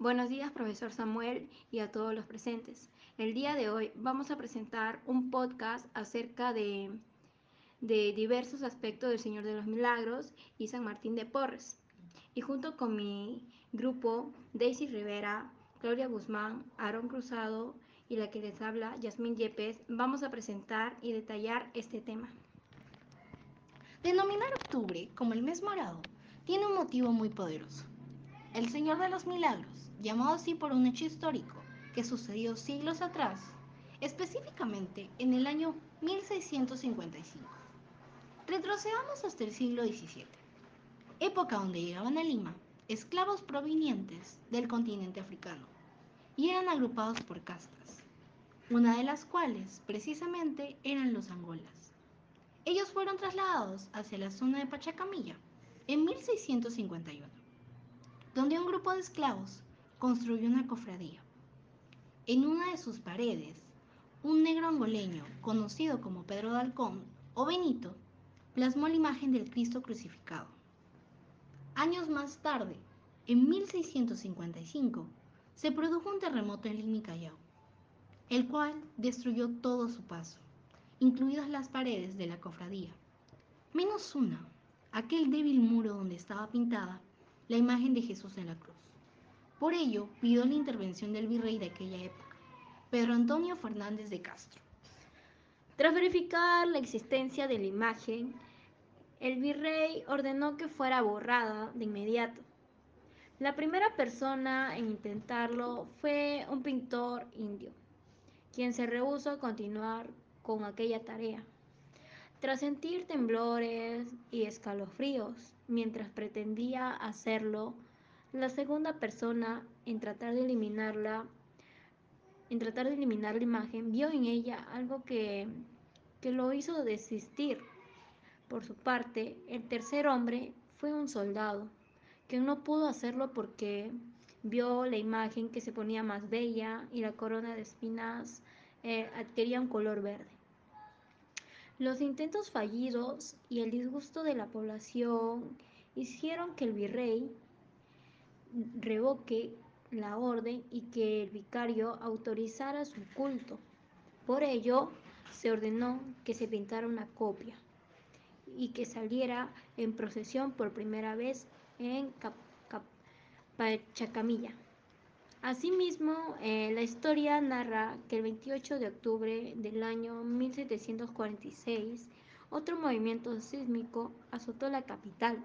Buenos días, profesor Samuel, y a todos los presentes. El día de hoy vamos a presentar un podcast acerca de, de diversos aspectos del Señor de los Milagros y San Martín de Porres. Y junto con mi grupo, Daisy Rivera, Gloria Guzmán, Aaron Cruzado y la que les habla, Yasmín Yepes, vamos a presentar y detallar este tema. Denominar octubre como el mes morado tiene un motivo muy poderoso. El Señor de los Milagros, llamado así por un hecho histórico que sucedió siglos atrás, específicamente en el año 1655. Retrocedamos hasta el siglo XVII, época donde llegaban a Lima esclavos provenientes del continente africano y eran agrupados por castas, una de las cuales precisamente eran los angolas. Ellos fueron trasladados hacia la zona de Pachacamilla en 1651, donde un grupo de esclavos construyó una cofradía. En una de sus paredes, un negro angoleño, conocido como Pedro de o Benito, plasmó la imagen del Cristo crucificado. Años más tarde, en 1655, se produjo un terremoto en Lima Callao, el cual destruyó todo su paso, incluidas las paredes de la cofradía, menos una, aquel débil muro donde estaba pintada la imagen de Jesús en la cruz. Por ello, pidió la intervención del virrey de aquella época, Pedro Antonio Fernández de Castro. Tras verificar la existencia de la imagen, el virrey ordenó que fuera borrada de inmediato. La primera persona en intentarlo fue un pintor indio, quien se rehusó a continuar con aquella tarea. Tras sentir temblores y escalofríos mientras pretendía hacerlo, la segunda persona en tratar de eliminarla, en tratar de eliminar la imagen, vio en ella algo que, que lo hizo desistir por su parte, el tercer hombre fue un soldado, que no pudo hacerlo porque vio la imagen que se ponía más bella y la corona de espinas eh, adquiría un color verde. Los intentos fallidos y el disgusto de la población hicieron que el virrey revoque la orden y que el vicario autorizara su culto. Por ello, se ordenó que se pintara una copia y que saliera en procesión por primera vez en Pachacamilla. Asimismo, eh, la historia narra que el 28 de octubre del año 1746, otro movimiento sísmico azotó la capital,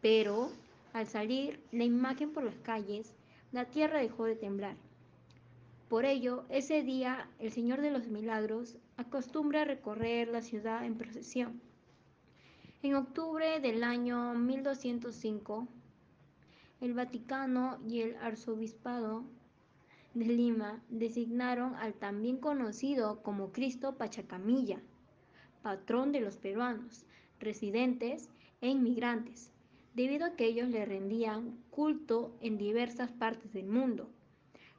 pero al salir la imagen por las calles, la tierra dejó de temblar. Por ello, ese día el Señor de los Milagros acostumbra recorrer la ciudad en procesión. En octubre del año 1205, el Vaticano y el Arzobispado de Lima designaron al también conocido como Cristo Pachacamilla, patrón de los peruanos, residentes e inmigrantes, debido a que ellos le rendían culto en diversas partes del mundo.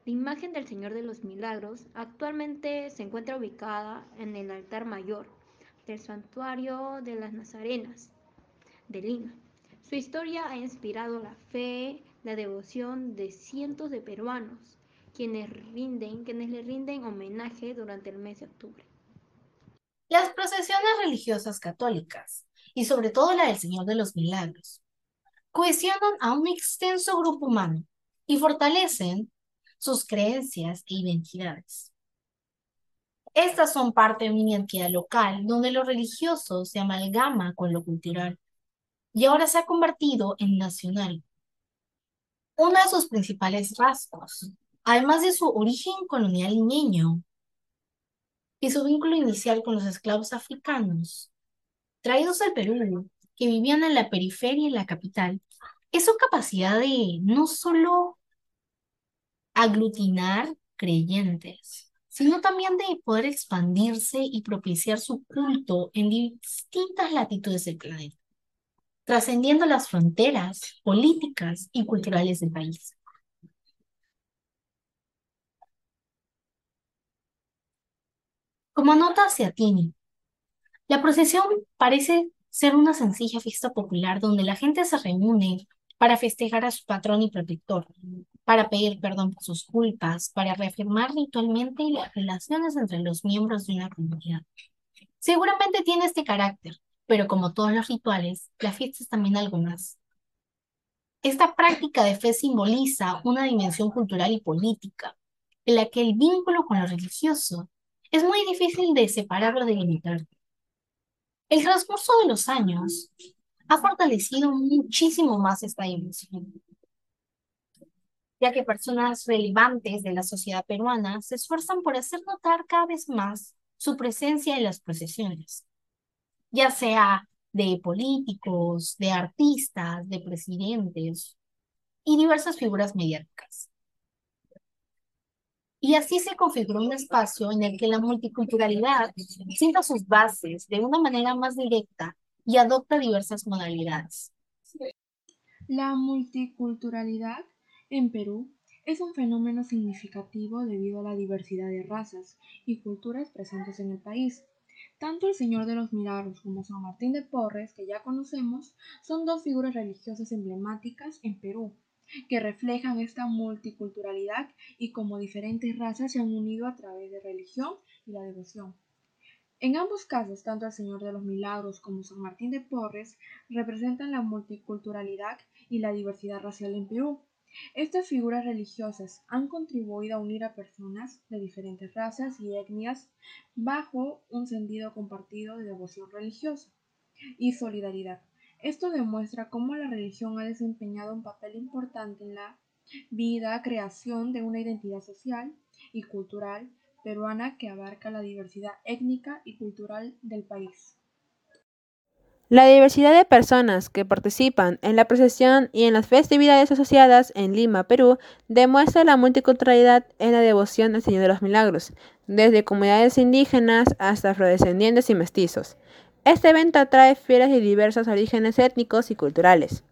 La imagen del Señor de los Milagros actualmente se encuentra ubicada en el altar mayor del santuario de las Nazarenas de Lima. Su historia ha inspirado la fe, la devoción de cientos de peruanos, quienes, quienes le rinden homenaje durante el mes de octubre. Las procesiones religiosas católicas, y sobre todo la del Señor de los Milagros, cohesionan a un extenso grupo humano y fortalecen sus creencias e identidades. Estas son parte de una identidad local, donde lo religioso se amalgama con lo cultural y ahora se ha convertido en nacional. Uno de sus principales rasgos, además de su origen colonial niño y su vínculo inicial con los esclavos africanos, traídos al Perú, que vivían en la periferia y la capital, es su capacidad de no solo aglutinar creyentes, sino también de poder expandirse y propiciar su culto en distintas latitudes del planeta, trascendiendo las fronteras políticas y culturales del país. Como nota hacia Tini, la procesión parece ser una sencilla fiesta popular donde la gente se reúne para festejar a su patrón y protector, para pedir perdón por sus culpas, para reafirmar ritualmente las relaciones entre los miembros de una comunidad. Seguramente tiene este carácter, pero como todos los rituales, la fiesta es también algo más. Esta práctica de fe simboliza una dimensión cultural y política, en la que el vínculo con lo religioso es muy difícil de separar o delimitar. El transcurso de los años ha fortalecido muchísimo más esta dimensión, ya que personas relevantes de la sociedad peruana se esfuerzan por hacer notar cada vez más su presencia en las procesiones, ya sea de políticos, de artistas, de presidentes y diversas figuras mediáticas. Y así se configuró un espacio en el que la multiculturalidad sienta sus bases de una manera más directa y adopta diversas modalidades. La multiculturalidad en Perú es un fenómeno significativo debido a la diversidad de razas y culturas presentes en el país. Tanto el Señor de los Milagros como San Martín de Porres, que ya conocemos, son dos figuras religiosas emblemáticas en Perú, que reflejan esta multiculturalidad y como diferentes razas se han unido a través de religión y la devoción. En ambos casos, tanto el Señor de los Milagros como San Martín de Porres representan la multiculturalidad y la diversidad racial en Perú. Estas figuras religiosas han contribuido a unir a personas de diferentes razas y etnias bajo un sentido compartido de devoción religiosa y solidaridad. Esto demuestra cómo la religión ha desempeñado un papel importante en la vida, creación de una identidad social y cultural peruana que abarca la diversidad étnica y cultural del país. La diversidad de personas que participan en la procesión y en las festividades asociadas en Lima, Perú, demuestra la multiculturalidad en la devoción al Señor de los Milagros, desde comunidades indígenas hasta afrodescendientes y mestizos. Este evento atrae fieles de diversos orígenes étnicos y culturales.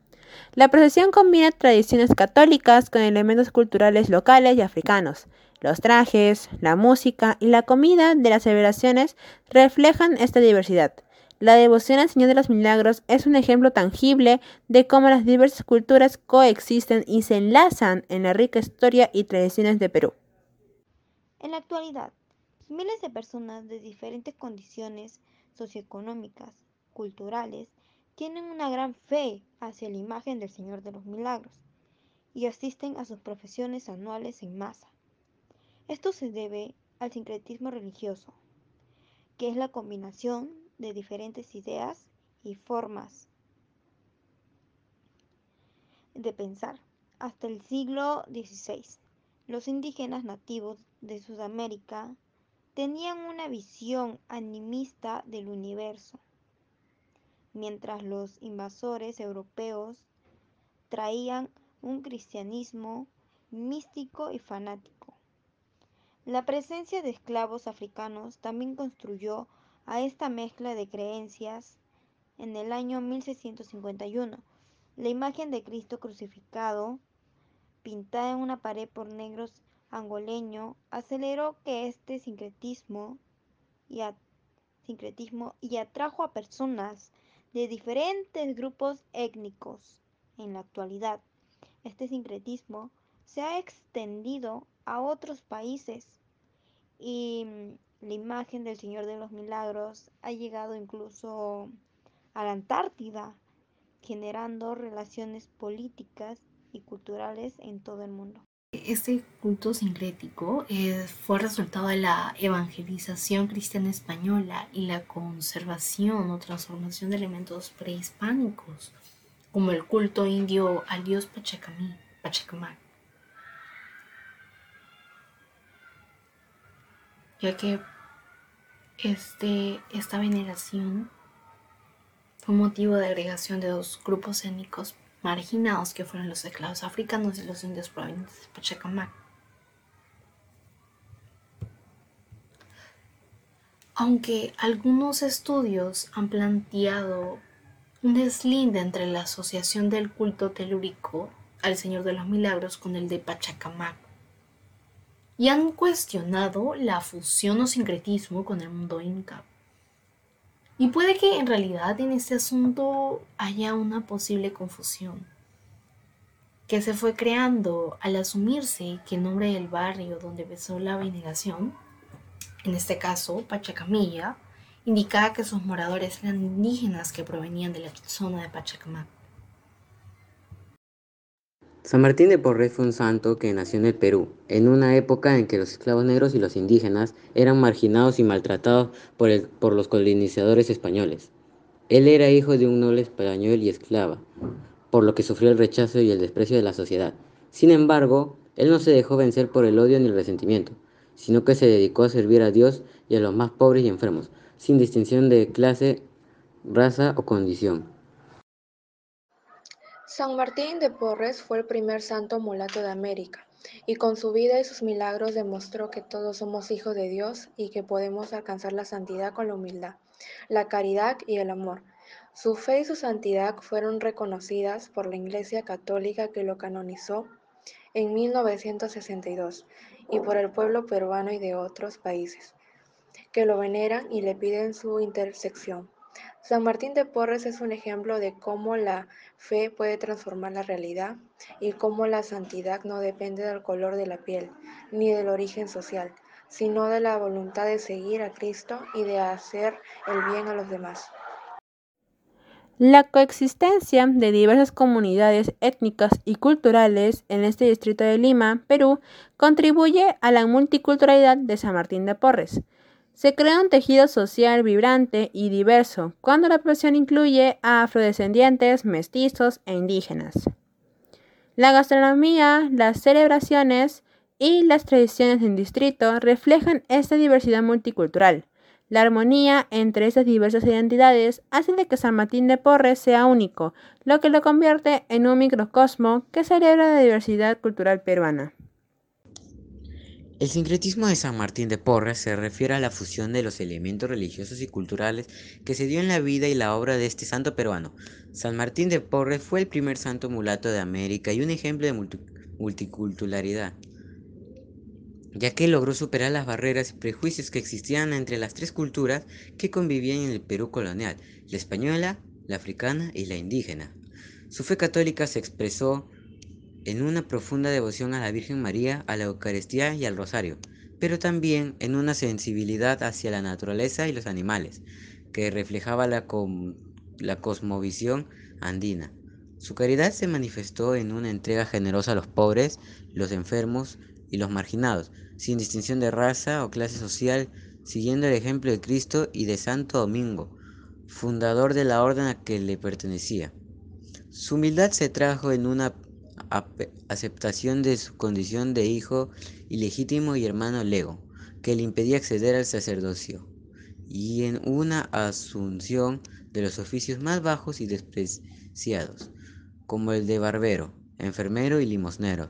La procesión combina tradiciones católicas con elementos culturales locales y africanos. Los trajes, la música y la comida de las celebraciones reflejan esta diversidad. La devoción al Señor de los Milagros es un ejemplo tangible de cómo las diversas culturas coexisten y se enlazan en la rica historia y tradiciones de Perú. En la actualidad, miles de personas de diferentes condiciones socioeconómicas, culturales, tienen una gran fe hacia la imagen del Señor de los Milagros y asisten a sus profesiones anuales en masa. Esto se debe al sincretismo religioso, que es la combinación de diferentes ideas y formas de pensar. Hasta el siglo XVI, los indígenas nativos de Sudamérica tenían una visión animista del universo mientras los invasores europeos traían un cristianismo místico y fanático. La presencia de esclavos africanos también construyó a esta mezcla de creencias. En el año 1651, la imagen de Cristo crucificado, pintada en una pared por negros angoleños, aceleró que este sincretismo y, sincretismo y atrajo a personas de diferentes grupos étnicos. En la actualidad, este sincretismo se ha extendido a otros países y mm, la imagen del Señor de los Milagros ha llegado incluso a la Antártida, generando relaciones políticas y culturales en todo el mundo. Este culto sincrético eh, fue resultado de la evangelización cristiana española y la conservación o transformación de elementos prehispánicos, como el culto indio al dios Pachacamí, Pachacamac. Ya que este, esta veneración fue motivo de agregación de dos grupos étnicos marginados que fueron los esclavos africanos y los indios provenientes de Pachacamac. Aunque algunos estudios han planteado un deslinde entre la asociación del culto telúrico al Señor de los Milagros con el de Pachacamac, y han cuestionado la fusión o sincretismo con el mundo inca. Y puede que en realidad en este asunto haya una posible confusión. que se fue creando al asumirse que el nombre del barrio donde empezó la veneración, en este caso Pachacamilla, indicaba que sus moradores eran indígenas que provenían de la zona de Pachacamac. San Martín de Porres fue un santo que nació en el Perú, en una época en que los esclavos negros y los indígenas eran marginados y maltratados por, por los colonizadores españoles. Él era hijo de un noble español y esclava, por lo que sufrió el rechazo y el desprecio de la sociedad. Sin embargo, él no se dejó vencer por el odio ni el resentimiento, sino que se dedicó a servir a Dios y a los más pobres y enfermos, sin distinción de clase, raza o condición. San Martín de Porres fue el primer santo mulato de América, y con su vida y sus milagros demostró que todos somos hijos de Dios y que podemos alcanzar la santidad con la humildad, la caridad y el amor. Su fe y su santidad fueron reconocidas por la Iglesia Católica que lo canonizó en 1962 y por el pueblo peruano y de otros países, que lo veneran y le piden su intersección. San Martín de Porres es un ejemplo de cómo la fe puede transformar la realidad y cómo la santidad no depende del color de la piel ni del origen social, sino de la voluntad de seguir a Cristo y de hacer el bien a los demás. La coexistencia de diversas comunidades étnicas y culturales en este distrito de Lima, Perú, contribuye a la multiculturalidad de San Martín de Porres. Se crea un tejido social vibrante y diverso cuando la población incluye a afrodescendientes, mestizos e indígenas. La gastronomía, las celebraciones y las tradiciones del distrito reflejan esta diversidad multicultural. La armonía entre estas diversas identidades hace de que San Martín de Porres sea único, lo que lo convierte en un microcosmo que celebra la diversidad cultural peruana. El sincretismo de San Martín de Porres se refiere a la fusión de los elementos religiosos y culturales que se dio en la vida y la obra de este santo peruano. San Martín de Porres fue el primer santo mulato de América y un ejemplo de multiculturalidad, ya que logró superar las barreras y prejuicios que existían entre las tres culturas que convivían en el Perú colonial, la española, la africana y la indígena. Su fe católica se expresó en una profunda devoción a la Virgen María, a la Eucaristía y al Rosario, pero también en una sensibilidad hacia la naturaleza y los animales, que reflejaba la, la cosmovisión andina. Su caridad se manifestó en una entrega generosa a los pobres, los enfermos y los marginados, sin distinción de raza o clase social, siguiendo el ejemplo de Cristo y de Santo Domingo, fundador de la orden a que le pertenecía. Su humildad se trajo en una aceptación de su condición de hijo ilegítimo y hermano lego, que le impedía acceder al sacerdocio, y en una asunción de los oficios más bajos y despreciados, como el de barbero, enfermero y limosnero.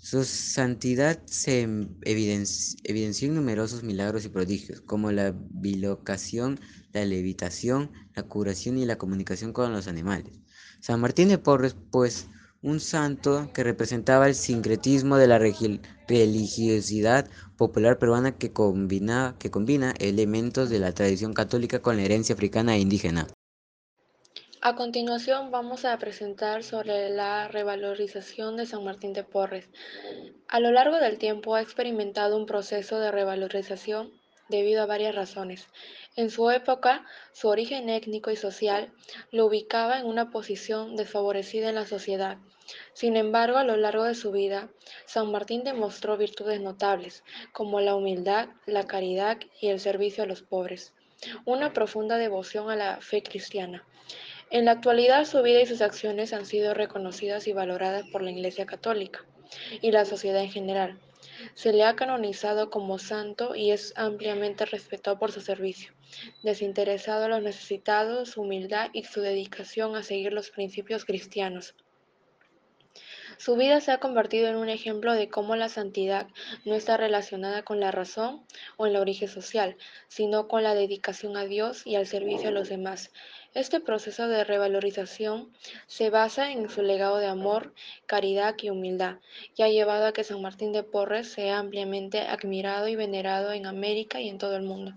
Su santidad se evidenció en numerosos milagros y prodigios, como la bilocación, la levitación, la curación y la comunicación con los animales. San Martín de Porres, pues, un santo que representaba el sincretismo de la religiosidad popular peruana que combina, que combina elementos de la tradición católica con la herencia africana e indígena. A continuación vamos a presentar sobre la revalorización de San Martín de Porres. A lo largo del tiempo ha experimentado un proceso de revalorización debido a varias razones. En su época, su origen étnico y social lo ubicaba en una posición desfavorecida en la sociedad. Sin embargo, a lo largo de su vida, San Martín demostró virtudes notables, como la humildad, la caridad y el servicio a los pobres, una profunda devoción a la fe cristiana. En la actualidad, su vida y sus acciones han sido reconocidas y valoradas por la Iglesia Católica y la sociedad en general. Se le ha canonizado como santo y es ampliamente respetado por su servicio, desinteresado a los necesitados, su humildad y su dedicación a seguir los principios cristianos. Su vida se ha convertido en un ejemplo de cómo la santidad no está relacionada con la razón o el origen social, sino con la dedicación a Dios y al servicio a los demás. Este proceso de revalorización se basa en su legado de amor, caridad y humildad, y ha llevado a que San Martín de Porres sea ampliamente admirado y venerado en América y en todo el mundo.